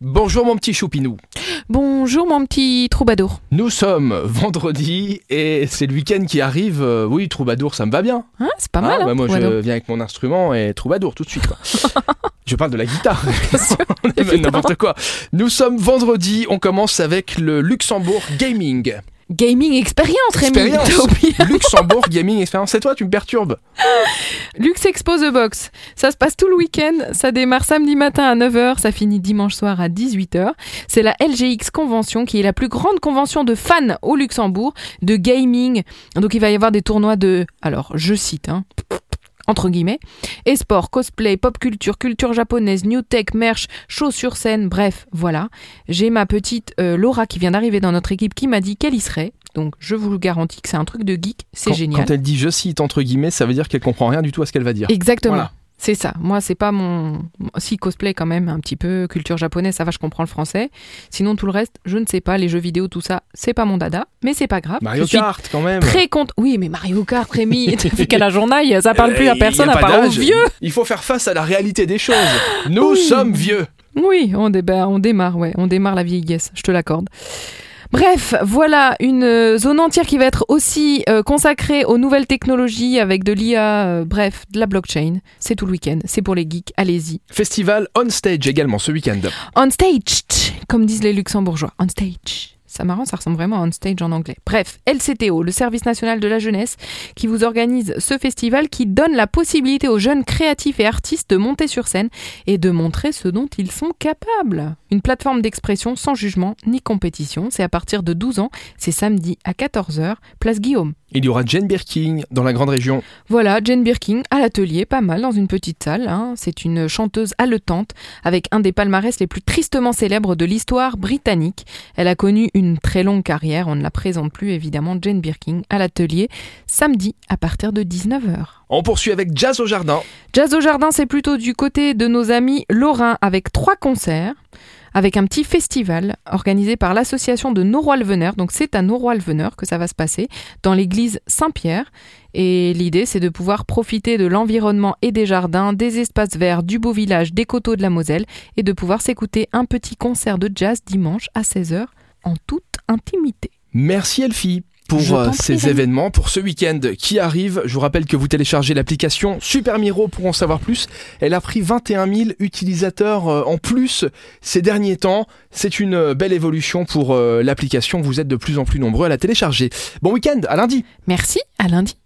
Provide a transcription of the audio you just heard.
Bonjour mon petit choupinou. Bonjour mon petit troubadour. Nous sommes vendredi et c'est le week-end qui arrive. Euh, oui, troubadour, ça me va bien. Hein, c'est pas Ah, mal. hein, bah, moi, je viens avec mon instrument et troubadour tout de suite. quoi. je parle de la guitare. N'importe quoi. Nous sommes vendredi. On commence avec le Luxembourg Gaming. Gaming expérience, Rémi. Luxembourg Gaming Experience. C'est toi, tu me perturbes. Lux Expo The Box. Ça se passe tout le week-end. Ça démarre samedi matin à 9h. Ça finit dimanche soir à 18h. C'est la LGX Convention qui est la plus grande convention de fans au Luxembourg de gaming. Donc il va y avoir des tournois de, alors je cite, hein, entre guillemets, e-sport, cosplay, pop culture, culture japonaise, new tech, merch, show sur scène, bref, voilà. J'ai ma petite euh, Laura qui vient d'arriver dans notre équipe qui m'a dit qu'elle y serait. Donc je vous garantis que c'est un truc de geek, c'est génial. Quand elle dit je cite entre guillemets, ça veut dire qu'elle comprend rien du tout à ce qu'elle va dire. Exactement. Voilà. C'est ça. Moi, c'est pas mon. Si cosplay quand même, un petit peu culture japonaise, ça va, je comprends le français. Sinon, tout le reste, je ne sais pas. Les jeux vidéo, tout ça, c'est pas mon dada, mais c'est pas grave. Mario je Kart quand même. Très content. Oui, mais Mario Kart, Rémi, t'as vu âge on aille Ça parle plus Euh, à personne, y a à part aux vieux. Il faut faire face à la réalité des choses. Nous Oui. sommes vieux. Oui, on, dé- bah, on démarre, ouais, on démarre la vieillesse, je te l'accorde. Bref, voilà une euh, zone entière qui va être aussi euh, consacrée aux nouvelles technologies avec de l'IA, euh, bref, de la blockchain. C'est tout le week-end, c'est pour les geeks, allez-y. Festival on stage également ce week-end. On stage, comme disent les luxembourgeois. On stage. Ça marrant, ça ressemble vraiment à on stage en anglais. Bref, LCTO, le service national de la jeunesse, qui vous organise ce festival qui donne la possibilité aux jeunes créatifs et artistes de monter sur scène et de montrer ce dont ils sont capables. Une plateforme d'expression sans jugement ni compétition. C'est à partir de 12 ans. C'est samedi à 14h, place Guillaume. Il y aura Jane Birkin dans la grande région. Voilà, Jane Birkin à l'atelier, pas mal, dans une petite salle. hein. C'est une chanteuse haletante avec un des palmarès les plus tristement célèbres de l'histoire britannique. Elle a connu une très longue carrière, on ne la présente plus évidemment, Jane Birkin à l'atelier, samedi à partir de 19h. On poursuit avec Jazz au jardin. Jazz au jardin, c'est plutôt du côté de nos amis lorrains avec trois concerts, avec un petit festival organisé par l'association de Noroy-le-Veneur. Donc c'est à Noroy-le-Veneur que ça va se passer, dans l'église Saint-Pierre. Et l'idée, c'est de pouvoir profiter de l'environnement et des jardins, des espaces verts, du beau village, des coteaux de la Moselle, et de pouvoir s'écouter un petit concert de jazz dimanche à 16h en toute intimité. Merci Elfie pour euh, prie, ces événements, pour ce week-end qui arrive. Je vous rappelle que vous téléchargez l'application Super Miro pour en savoir plus. Elle a pris 21 000 utilisateurs euh, en plus ces derniers temps. C'est une euh, belle évolution pour l'application. Vous êtes de plus en plus nombreux à la télécharger. Bon week-end, à lundi Merci, à lundi.